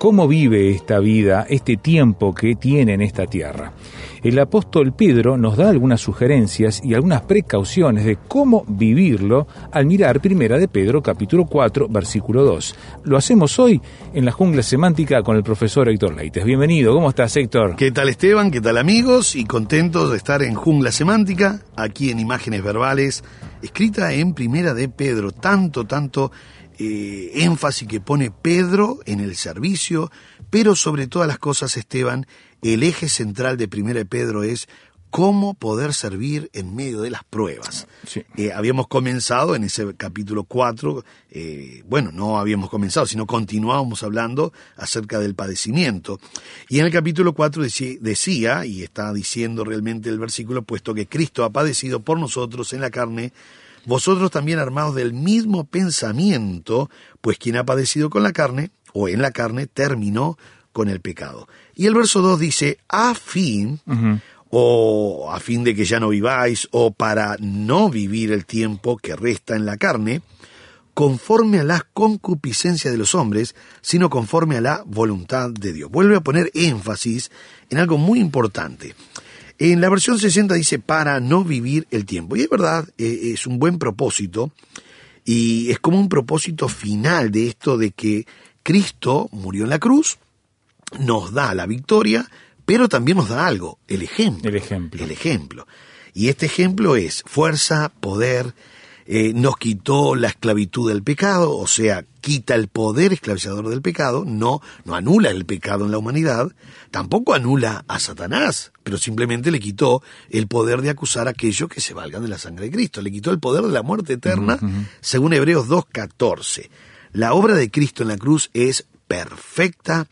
¿Cómo vive esta vida, este tiempo que tiene en esta tierra? El apóstol Pedro nos da algunas sugerencias y algunas precauciones de cómo vivirlo al mirar Primera de Pedro capítulo 4 versículo 2. Lo hacemos hoy en la jungla semántica con el profesor Héctor Leites. Bienvenido, ¿cómo estás Héctor? ¿Qué tal Esteban? ¿Qué tal amigos? Y contentos de estar en Jungla Semántica, aquí en Imágenes Verbales, escrita en Primera de Pedro. Tanto, tanto eh, énfasis que pone Pedro en el servicio, pero sobre todas las cosas, Esteban, el eje central de Primera de Pedro es cómo poder servir en medio de las pruebas. Sí. Eh, habíamos comenzado en ese capítulo 4, eh, bueno, no habíamos comenzado, sino continuábamos hablando acerca del padecimiento. Y en el capítulo 4 deci- decía, y está diciendo realmente el versículo, puesto que Cristo ha padecido por nosotros en la carne, vosotros también armados del mismo pensamiento, pues quien ha padecido con la carne, o en la carne, terminó con el pecado. Y el verso 2 dice, a fin, o a fin de que ya no viváis, o para no vivir el tiempo que resta en la carne, conforme a las concupiscencias de los hombres, sino conforme a la voluntad de Dios. Vuelve a poner énfasis en algo muy importante. En la versión 60 dice para no vivir el tiempo. Y es verdad, eh, es un buen propósito y es como un propósito final de esto de que Cristo murió en la cruz, nos da la victoria, pero también nos da algo, el ejemplo. El ejemplo. El ejemplo. Y este ejemplo es fuerza, poder, eh, nos quitó la esclavitud del pecado, o sea, quita el poder esclavizador del pecado, no, no anula el pecado en la humanidad, tampoco anula a Satanás, pero simplemente le quitó el poder de acusar a aquellos que se valgan de la sangre de Cristo, le quitó el poder de la muerte eterna, según Hebreos 2.14. La obra de Cristo en la cruz es perfecta.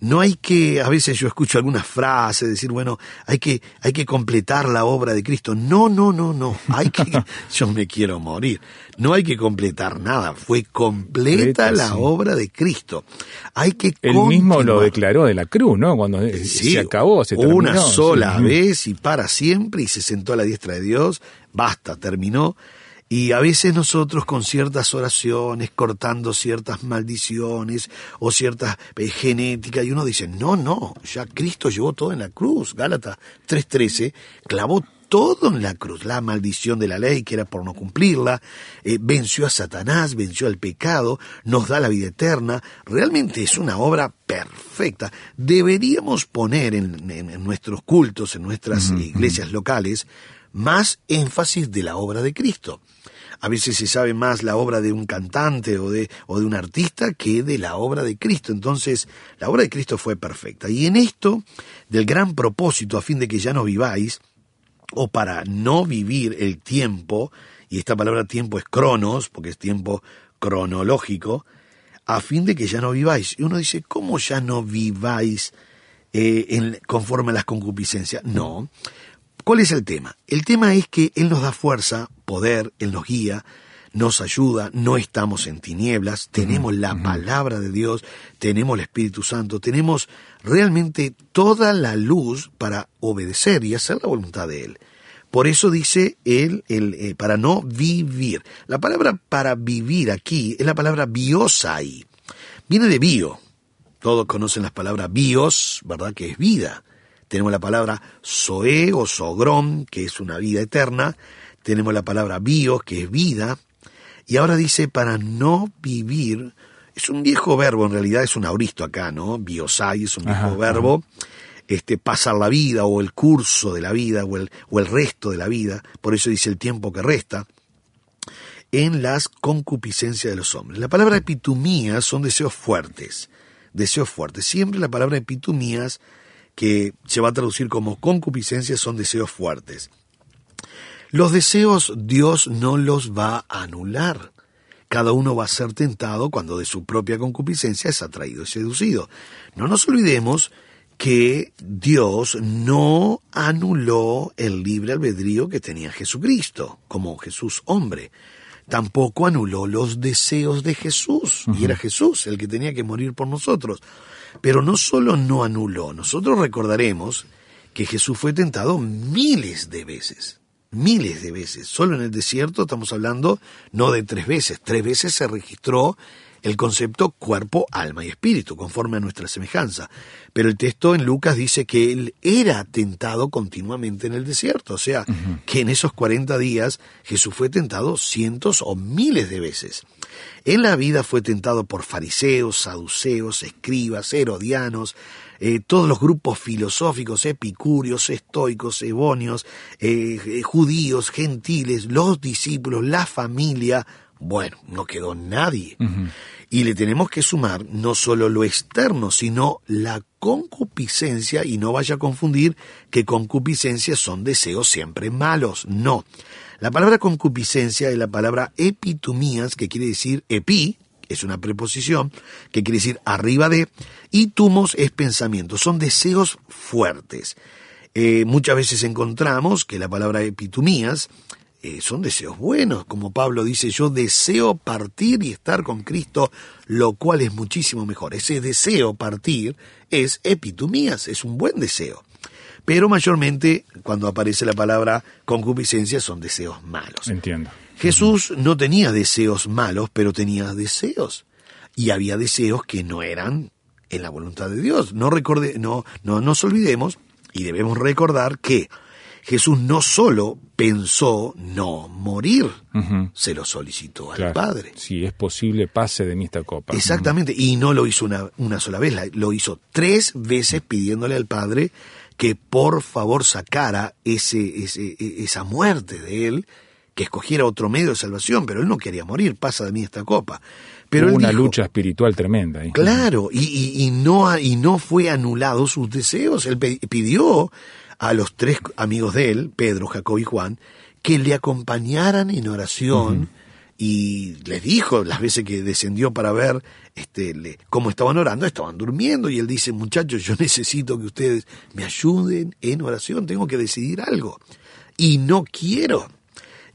No hay que, a veces yo escucho algunas frases decir, bueno, hay que, hay que completar la obra de Cristo. No, no, no, no. Hay que, yo me quiero morir. No hay que completar nada. Fue completa Completa, la sí. obra de Cristo. Hay que Él mismo lo declaró de la cruz, ¿no? Cuando eh, Sí, se acabó, se terminó. Una sola Sí. vez y para siempre y se sentó a la diestra de Dios. Basta, terminó. Y a veces nosotros con ciertas oraciones, cortando ciertas maldiciones o ciertas eh, genéticas, y uno dice, no, no, ya Cristo llevó todo en la cruz. Gálatas 3.13 clavó todo en la cruz, la maldición de la ley que era por no cumplirla, eh, venció a Satanás, venció al pecado, nos da la vida eterna, realmente es una obra perfecta. Deberíamos poner en, en- en nuestros cultos, en nuestras iglesias locales, más énfasis de la obra de Cristo. A veces se sabe más la obra de un cantante o de, o de un artista que de la obra de Cristo. Entonces, la obra de Cristo fue perfecta. Y en esto, del gran propósito a fin de que ya no viváis, o para no vivir el tiempo, y esta palabra tiempo es cronos, porque es tiempo cronológico, a fin de que ya no viváis. Y uno dice, ¿cómo ya no viváis eh, conforme a las concupiscencias? No. ¿Cuál es el tema? El tema es que Él nos da fuerza, poder, Él nos guía, nos ayuda, no estamos en tinieblas, tenemos la palabra de Dios, tenemos el Espíritu Santo, tenemos realmente toda la luz para obedecer y hacer la voluntad de Él. Por eso dice él, el, eh, para no vivir. La palabra para vivir aquí es la palabra biosai. Viene de bio. Todos conocen las palabras bios, ¿verdad? Que es vida. Tenemos la palabra zoe o sogrom, que es una vida eterna. Tenemos la palabra bios, que es vida. Y ahora dice para no vivir. Es un viejo verbo, en realidad es un auristo acá, ¿no? Biosai es un viejo Ajá, verbo. este, pasar la vida o el curso de la vida o el, o el resto de la vida, por eso dice el tiempo que resta, en las concupiscencias de los hombres. La palabra epitumías son deseos fuertes, deseos fuertes. Siempre la palabra epitumías, que se va a traducir como concupiscencias, son deseos fuertes. Los deseos Dios no los va a anular. Cada uno va a ser tentado cuando de su propia concupiscencia es atraído y seducido. No nos olvidemos que Dios no anuló el libre albedrío que tenía Jesucristo, como Jesús hombre. Tampoco anuló los deseos de Jesús, y era Jesús el que tenía que morir por nosotros. Pero no solo no anuló, nosotros recordaremos que Jesús fue tentado miles de veces, miles de veces. Solo en el desierto estamos hablando no de tres veces, tres veces se registró el concepto cuerpo, alma y espíritu, conforme a nuestra semejanza. Pero el texto en Lucas dice que él era tentado continuamente en el desierto, o sea, que en esos 40 días Jesús fue tentado cientos o miles de veces. En la vida fue tentado por fariseos, saduceos, escribas, herodianos, eh, todos los grupos filosóficos, epicúreos, estoicos, ebonios, eh, eh, judíos, gentiles, los discípulos, la familia, bueno, no quedó nadie. Y le tenemos que sumar no solo lo externo, sino la concupiscencia, y no vaya a confundir que concupiscencia son deseos siempre malos. No. La palabra concupiscencia es la palabra epitumías, que quiere decir epi, es una preposición, que quiere decir arriba de, y tumos es pensamiento, son deseos fuertes. Eh, muchas veces encontramos que la palabra epitumías eh, son deseos buenos, como Pablo dice, yo deseo partir y estar con Cristo, lo cual es muchísimo mejor. Ese deseo partir es epitumías, es un buen deseo. Pero mayormente cuando aparece la palabra concupiscencia son deseos malos. Entiendo. Jesús no tenía deseos malos, pero tenía deseos. Y había deseos que no eran en la voluntad de Dios. No, recorde, no, no nos olvidemos y debemos recordar que Jesús no solo pensó no morir, se lo solicitó al Padre. Si es posible, pase de mí esta copa. Exactamente, y no lo hizo una, una sola vez, lo hizo tres veces pidiéndole al Padre que por favor sacara ese, ese, e, esa muerte de él, que escogiera otro medio de salvación, pero él no quería morir, pasa de mí esta copa. Pero Hubo una lucha espiritual tremenda. Ahí. Claro, y, y, no, y no fue anulado sus deseos. Él pidió a los tres amigos de él, Pedro, Jacob y Juan, que le acompañaran en oración. Y les dijo las veces que descendió para ver este, le, cómo estaban orando, estaban durmiendo. Y él dice, muchachos, yo necesito que ustedes me ayuden en oración, tengo que decidir algo. Y no quiero.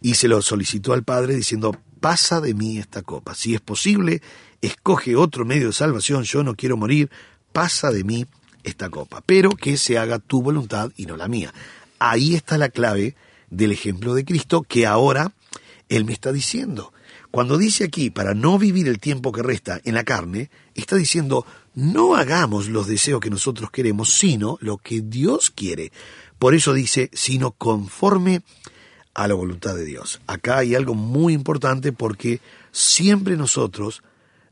Y se lo solicitó al Padre diciendo, pasa de mí esta copa. Si es posible, escoge otro medio de salvación, yo no quiero morir, pasa de mí esta copa, pero que se haga tu voluntad y no la mía. Ahí está la clave del ejemplo de Cristo que ahora Él me está diciendo. Cuando dice aquí, para no vivir el tiempo que resta en la carne, está diciendo, no hagamos los deseos que nosotros queremos, sino lo que Dios quiere. Por eso dice, sino conforme a la voluntad de Dios. Acá hay algo muy importante porque siempre nosotros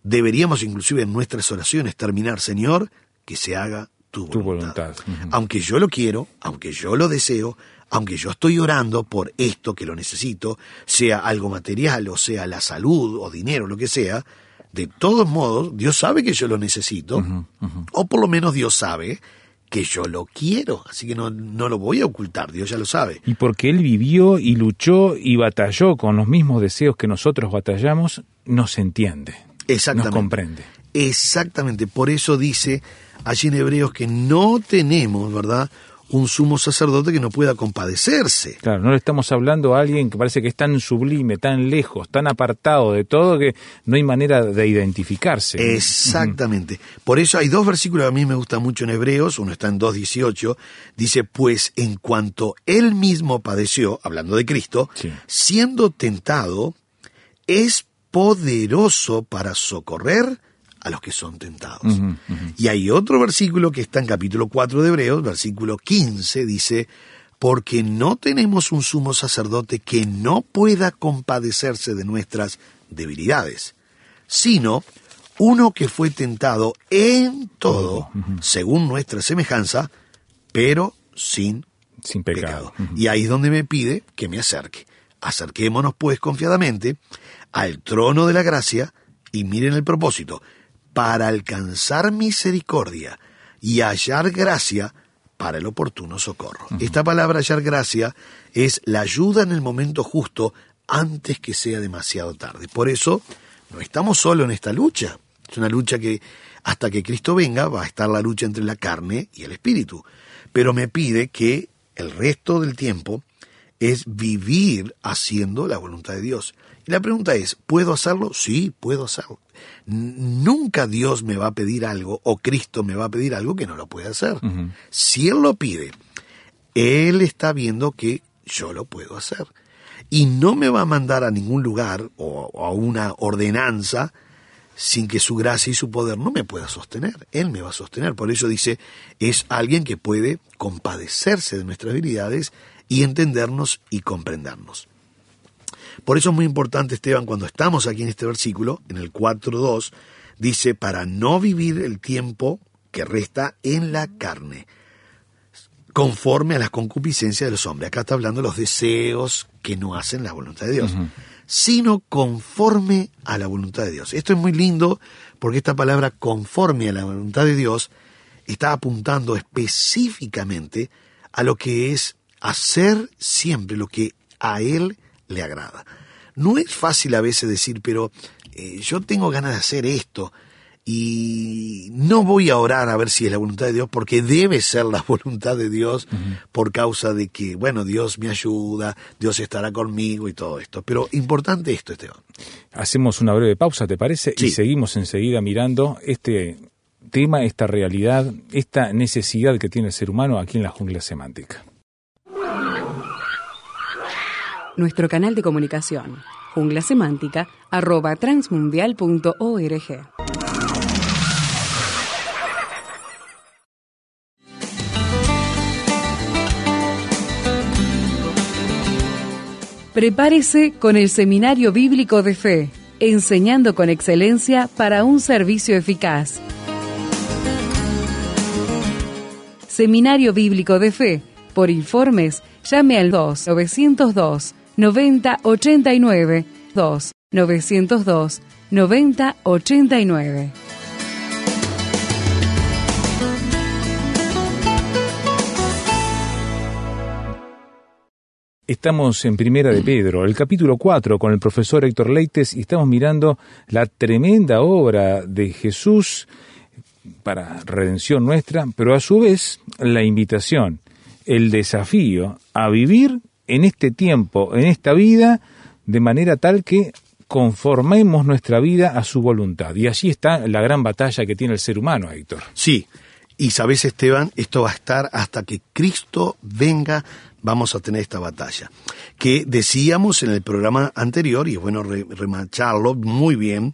deberíamos inclusive en nuestras oraciones terminar, Señor, que se haga tu voluntad. Aunque yo lo quiero, aunque yo lo deseo, aunque yo estoy orando por esto que lo necesito, sea algo material o sea la salud o dinero, lo que sea, de todos modos, Dios sabe que yo lo necesito, o por lo menos Dios sabe que yo lo quiero, así que no, no lo voy a ocultar, Dios ya lo sabe. Y porque Él vivió y luchó y batalló con los mismos deseos que nosotros batallamos, nos entiende, Exactamente. nos comprende. Exactamente, por eso dice allí en Hebreos que no tenemos, ¿verdad? un sumo sacerdote que no pueda compadecerse. Claro, no le estamos hablando a alguien que parece que es tan sublime, tan lejos, tan apartado de todo que no hay manera de identificarse. Exactamente. Por eso hay dos versículos que a mí me gustan mucho en Hebreos, uno está en 2.18, dice, pues en cuanto él mismo padeció, hablando de Cristo, siendo tentado, es poderoso para socorrer a los que son tentados. Y hay otro versículo que está en capítulo 4 de Hebreos, versículo 15, dice, porque no tenemos un sumo sacerdote que no pueda compadecerse de nuestras debilidades, sino uno que fue tentado en todo, según nuestra semejanza, pero sin, Sin pecado. Ujú. Y ahí es donde me pide que me acerque. Acerquémonos pues confiadamente al trono de la gracia y miren el propósito, para alcanzar misericordia y hallar gracia para el oportuno socorro. Esta palabra hallar gracia es la ayuda en el momento justo antes que sea demasiado tarde. Por eso no estamos solo en esta lucha. Es una lucha que hasta que Cristo venga va a estar la lucha entre la carne y el espíritu. Pero me pide que el resto del tiempo es vivir haciendo la voluntad de Dios. La pregunta es, ¿puedo hacerlo? Sí, puedo hacerlo. Nunca Dios me va a pedir algo o Cristo me va a pedir algo que no lo puede hacer. Si Él lo pide, Él está viendo que yo lo puedo hacer. Y no me va a mandar a ningún lugar o o a una ordenanza sin que su gracia y su poder no me pueda sostener. Él me va a sostener. Por eso dice, es alguien que puede compadecerse de nuestras habilidades y entendernos y comprendernos. Por eso es muy importante, Esteban, cuando estamos aquí en este versículo, en el 4.2, dice, para no vivir el tiempo que resta en la carne, conforme a las concupiscencias de los hombres. Acá está hablando de los deseos que no hacen la voluntad de Dios, sino conforme a la voluntad de Dios. Esto es muy lindo porque esta palabra conforme a la voluntad de Dios está apuntando específicamente a lo que es hacer siempre lo que a Él le agrada. No es fácil a veces decir, pero eh, yo tengo ganas de hacer esto y no voy a orar a ver si es la voluntad de Dios porque debe ser la voluntad de Dios por causa de que, bueno, Dios me ayuda, Dios estará conmigo y todo esto. Pero importante esto, Esteban. Hacemos una breve pausa, ¿te parece? Y Sí. seguimos enseguida mirando este tema, esta realidad, esta necesidad que tiene el ser humano aquí en la jungla semántica. Nuestro canal de comunicación, junglasemántica, arroba transmundial.org. Prepárese con el Seminario Bíblico de Fe, enseñando con excelencia para un servicio eficaz. Seminario Bíblico de Fe. Por informes, llame al 2 902 90 89 2 902 90 89. Estamos en Primera de Pedro, el capítulo 4, con el profesor Héctor Leites, y estamos mirando la tremenda obra de Jesús para redención nuestra, pero a su vez la invitación, el desafío a vivir en este tiempo, en esta vida, de manera tal que conformemos nuestra vida a su voluntad. Y allí está la gran batalla que tiene el ser humano, Héctor. Sí, y sabes Esteban, esto va a estar hasta que Cristo venga, vamos a tener esta batalla. Que decíamos en el programa anterior, y es bueno re- remacharlo muy bien,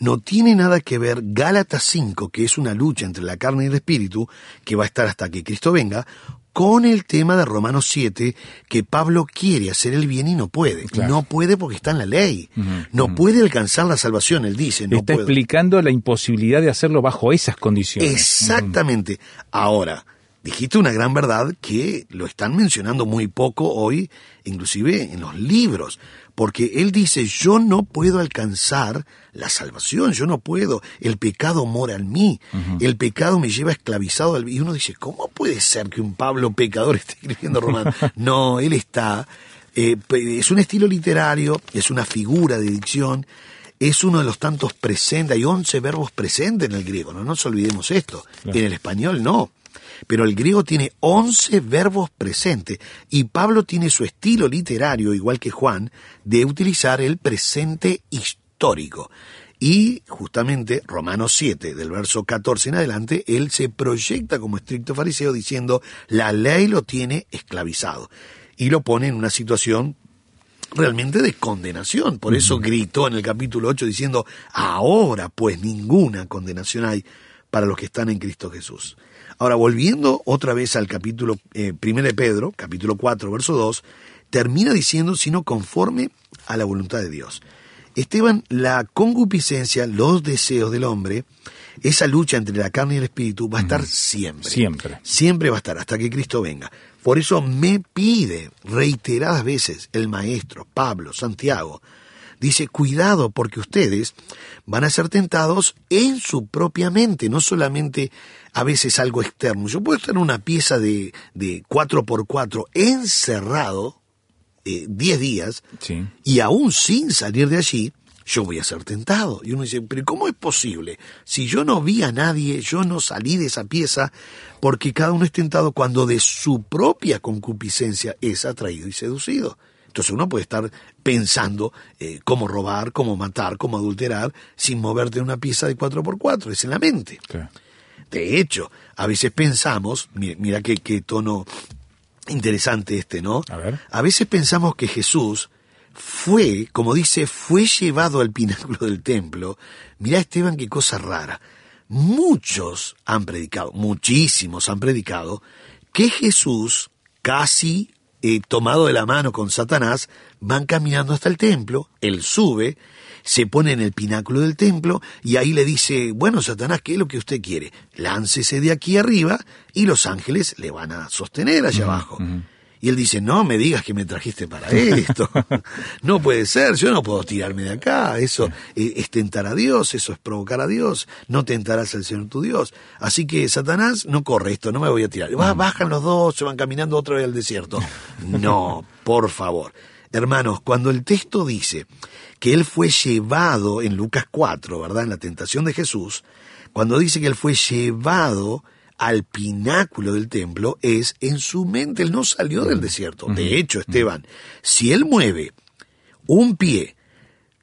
no tiene nada que ver Gálatas 5, que es una lucha entre la carne y el espíritu, que va a estar hasta que Cristo venga, con el tema de Romanos 7, que Pablo quiere hacer el bien y no puede. Claro. No puede porque está en la ley. no puede alcanzar la salvación, él dice. No está puedo. explicando la imposibilidad de hacerlo bajo esas condiciones. Exactamente. Ahora, dijiste una gran verdad que lo están mencionando muy poco hoy, inclusive en los libros, porque él dice, yo no puedo alcanzar la salvación, yo no puedo, el pecado mora en mí, el pecado me lleva esclavizado, al... y uno dice, ¿cómo puede ser que un Pablo pecador esté escribiendo Romano? no, él está, eh, es un estilo literario, es una figura de dicción, es uno de los tantos presentes, hay 11 verbos presentes en el griego, no nos olvidemos esto, Claro. en el español no. Pero el griego tiene 11 verbos presentes y Pablo tiene su estilo literario, igual que Juan, de utilizar el presente histórico. Y justamente Romanos 7, del verso 14 en adelante, él se proyecta como estricto fariseo diciendo, la ley lo tiene esclavizado. Y lo pone en una situación realmente de condenación. Por eso gritó en el capítulo 8 diciendo, ahora pues ninguna condenación hay para los que están en Cristo Jesús. Ahora, volviendo otra vez al capítulo eh, 1 de Pedro, capítulo 4, verso 2, termina diciendo, sino conforme a la voluntad de Dios. Esteban, la concupiscencia, los deseos del hombre, esa lucha entre la carne y el espíritu va a estar siempre. Siempre. Siempre va a estar hasta que Cristo venga. Por eso me pide reiteradas veces el maestro, Pablo, Santiago, dice, cuidado porque ustedes van a ser tentados en su propia mente, no solamente a veces algo externo. Yo puedo estar en una pieza de, de 4x4 encerrado 10 eh, días Sí. y aún sin salir de allí, yo voy a ser tentado. Y uno dice, pero ¿cómo es posible? Si yo no vi a nadie, yo no salí de esa pieza, porque cada uno es tentado cuando de su propia concupiscencia es atraído y seducido. Entonces uno puede estar pensando eh, cómo robar, cómo matar, cómo adulterar, sin moverte en una pieza de 4x4, es en la mente. De hecho, a veces pensamos, mira, mira qué, qué tono interesante este, ¿no? A ver. A veces pensamos que Jesús fue, como dice, fue llevado al pináculo del templo. Mirá, Esteban, qué cosa rara. Muchos han predicado, muchísimos han predicado, que Jesús, casi eh, tomado de la mano con Satanás, van caminando hasta el templo, él sube, se pone en el pináculo del templo y ahí le dice, bueno, Satanás, ¿qué es lo que usted quiere? Láncese de aquí arriba y los ángeles le van a sostener allá abajo. Y él dice, no me digas que me trajiste para esto. no puede ser, yo no puedo tirarme de acá. Eso eh, es tentar a Dios, eso es provocar a Dios. No tentarás al Señor tu Dios. Así que Satanás, no corre esto, no me voy a tirar. Va, bajan los dos, se van caminando otra vez al desierto. No, por favor. Hermanos, cuando el texto dice que él fue llevado en Lucas 4, ¿verdad? En la tentación de Jesús, cuando dice que él fue llevado al pináculo del templo, es en su mente, él no salió del desierto. De hecho, Esteban, si él mueve un pie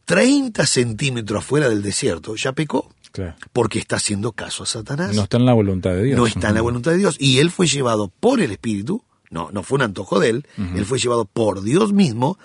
30 centímetros fuera del desierto, ya pecó, Claro. porque está haciendo caso a Satanás. No está en la voluntad de Dios. No está en la voluntad de Dios. Y él fue llevado por el Espíritu, no, no fue un antojo de él, él fue llevado por Dios mismo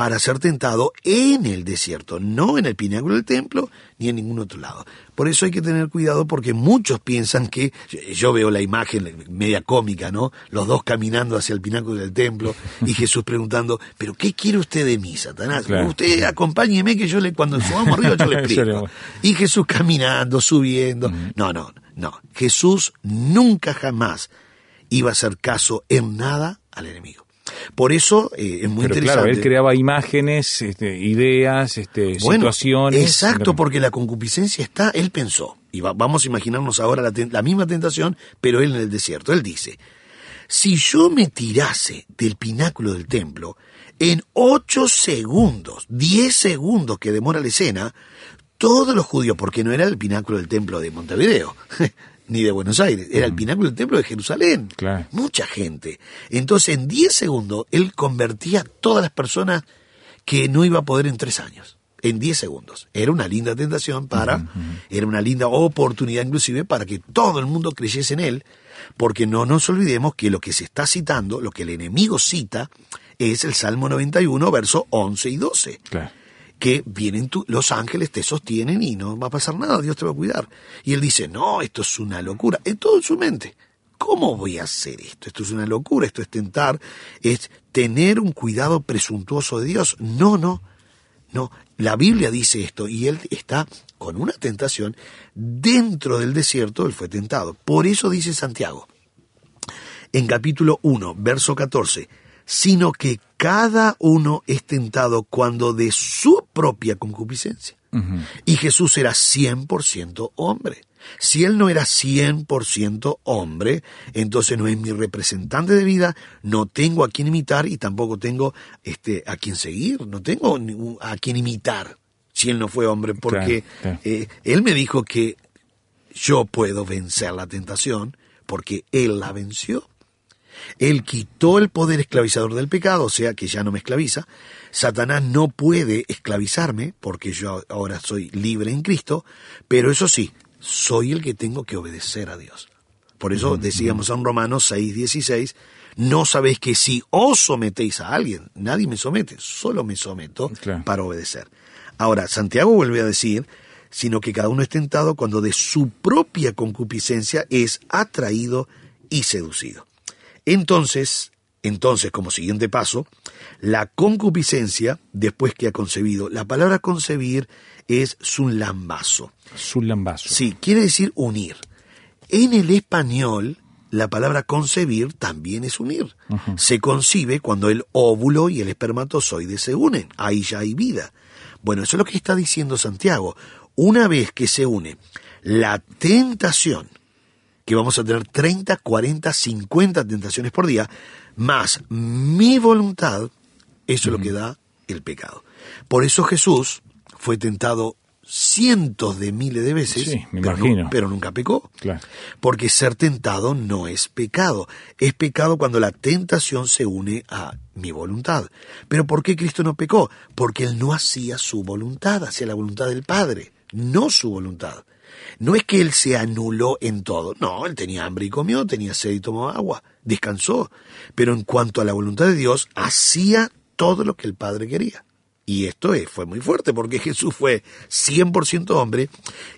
para ser tentado en el desierto, no en el pináculo del templo ni en ningún otro lado. Por eso hay que tener cuidado porque muchos piensan que, yo veo la imagen media cómica, ¿no? Los dos caminando hacia el pináculo del templo y Jesús preguntando, pero ¿qué quiere usted de mí, Satanás? Claro. Usted acompáñeme que yo le, cuando subamos arriba yo le explico. Y Jesús caminando, subiendo. No, no, no. Jesús nunca jamás iba a hacer caso en nada al enemigo. Por eso eh, es muy Pero interesante. claro, él creaba imágenes, este, ideas, este, Bueno, situaciones. Exacto, porque la concupiscencia está, él pensó, y va- vamos a imaginarnos ahora la, la misma tentación, pero él en el desierto. Él dice, si yo me tirase del pináculo del templo, en ocho segundos, diez segundos que demora la escena, todos los judíos, porque no era el pináculo del templo de Montevideo, ni de Buenos Aires, era el pináculo del templo de Jerusalén. Claro. Mucha gente. Entonces, en 10 segundos, él convertía a todas las personas que no iba a poder en tres años. En 10 segundos. Era una linda tentación para, era una linda oportunidad inclusive para que todo el mundo creyese en él, porque no nos olvidemos que lo que se está citando, lo que el enemigo cita, es el Salmo 91, verso 11 y 12 Claro. Que vienen tu- los ángeles, te sostienen y no va a pasar nada, Dios te va a cuidar. Y él dice, no, esto es una locura, en todo su mente. ¿Cómo voy a hacer esto? Esto es una locura, esto es tentar, es tener un cuidado presuntuoso de Dios. No, no, no. La Biblia dice esto y él está con una tentación dentro del desierto, él fue tentado. Por eso dice Santiago, en capítulo 1, verso 14, sino que cada uno es tentado cuando de su propia concupiscencia. Y Jesús era 100% hombre. Si él no era 100% hombre, entonces no es mi representante de vida, no tengo a quien imitar y tampoco tengo este, a quien seguir, no tengo a quien imitar si él no fue hombre, porque Claro, claro. eh, él me dijo que yo puedo vencer la tentación porque él la venció. Él quitó el poder esclavizador del pecado, o sea que ya no me esclaviza. Satanás no puede esclavizarme porque yo ahora soy libre en Cristo, pero eso sí, soy el que tengo que obedecer a Dios. Por eso decíamos en Romanos 6, 16, no sabéis que si os sometéis a alguien, nadie me somete, solo me someto Claro. para obedecer. Ahora, Santiago vuelve a decir, sino que cada uno es tentado cuando de su propia concupiscencia es atraído y seducido. Entonces, Entonces, como siguiente paso, la concupiscencia, después que ha concebido, la palabra concebir es lambazo. lambazo. Sí, quiere decir unir. En el español, la palabra concebir también es unir. Se concibe cuando el óvulo y el espermatozoide se unen. Ahí ya hay vida. Bueno, eso es lo que está diciendo Santiago. Una vez que se une la tentación, que vamos a tener 30, 40, 50 tentaciones por día, más mi voluntad, eso es lo que da el pecado. Por eso Jesús fue tentado cientos de miles de veces, pero, nunca pecó. Porque ser tentado no es pecado. Es pecado cuando la tentación se une a mi voluntad. Pero ¿por qué Cristo no pecó? Porque Él no hacía su voluntad, hacía la voluntad del Padre, no su voluntad. No es que Él se anuló en todo. No, Él tenía hambre y comió, tenía sed y tomó agua, descansó. Pero en cuanto a la voluntad de Dios, hacía todo lo que el Padre quería. Y esto fue muy fuerte porque Jesús fue 100% hombre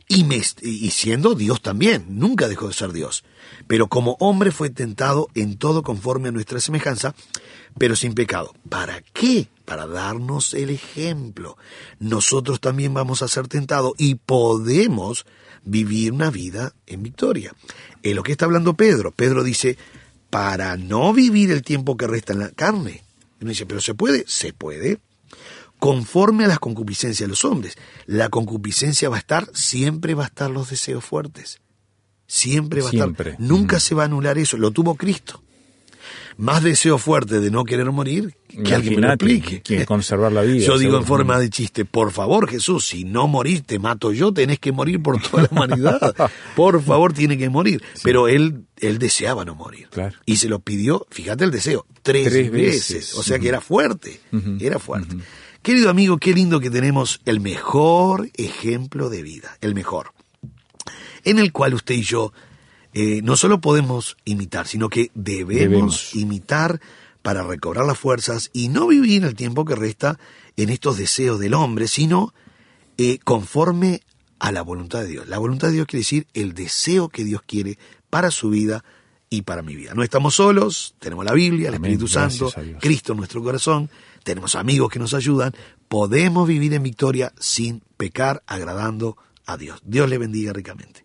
y, y siendo Dios también, nunca dejó de ser Dios. Pero como hombre fue tentado en todo conforme a nuestra semejanza, pero sin pecado. ¿Para qué? Para darnos el ejemplo. Nosotros también vamos a ser tentados y podemos vivir una vida en victoria. Es lo que está hablando Pedro. Pedro dice, para no vivir el tiempo que resta en la carne. Y uno dice, pero ¿se puede? Se puede conforme a las concupiscencias de los hombres. La concupiscencia va a estar, siempre va a estar los deseos fuertes. Siempre va a estar. Nunca se va a anular eso. Lo tuvo Cristo. Más deseo fuerte de no querer morir que alguien me lo explique. Que conservar la vida. Yo digo en forma de chiste, por favor Jesús, si no morís te mato yo, tenés que morir por toda la humanidad. por favor, tiene que morir. Pero él, él deseaba no morir. Y se lo pidió, fíjate el deseo, tres, veces. O sea que era fuerte, era fuerte. Querido amigo, qué lindo que tenemos el mejor ejemplo de vida, el mejor, en el cual usted y yo eh, no solo podemos imitar, sino que debemos, imitar para recobrar las fuerzas y no vivir el tiempo que resta en estos deseos del hombre, sino eh, conforme a la voluntad de Dios. La voluntad de Dios quiere decir el deseo que Dios quiere para su vida y para mi vida. No estamos solos, tenemos la Biblia, el Espíritu Santo, Cristo en nuestro corazón tenemos amigos que nos ayudan, podemos vivir en victoria sin pecar, agradando a Dios. Dios le bendiga ricamente.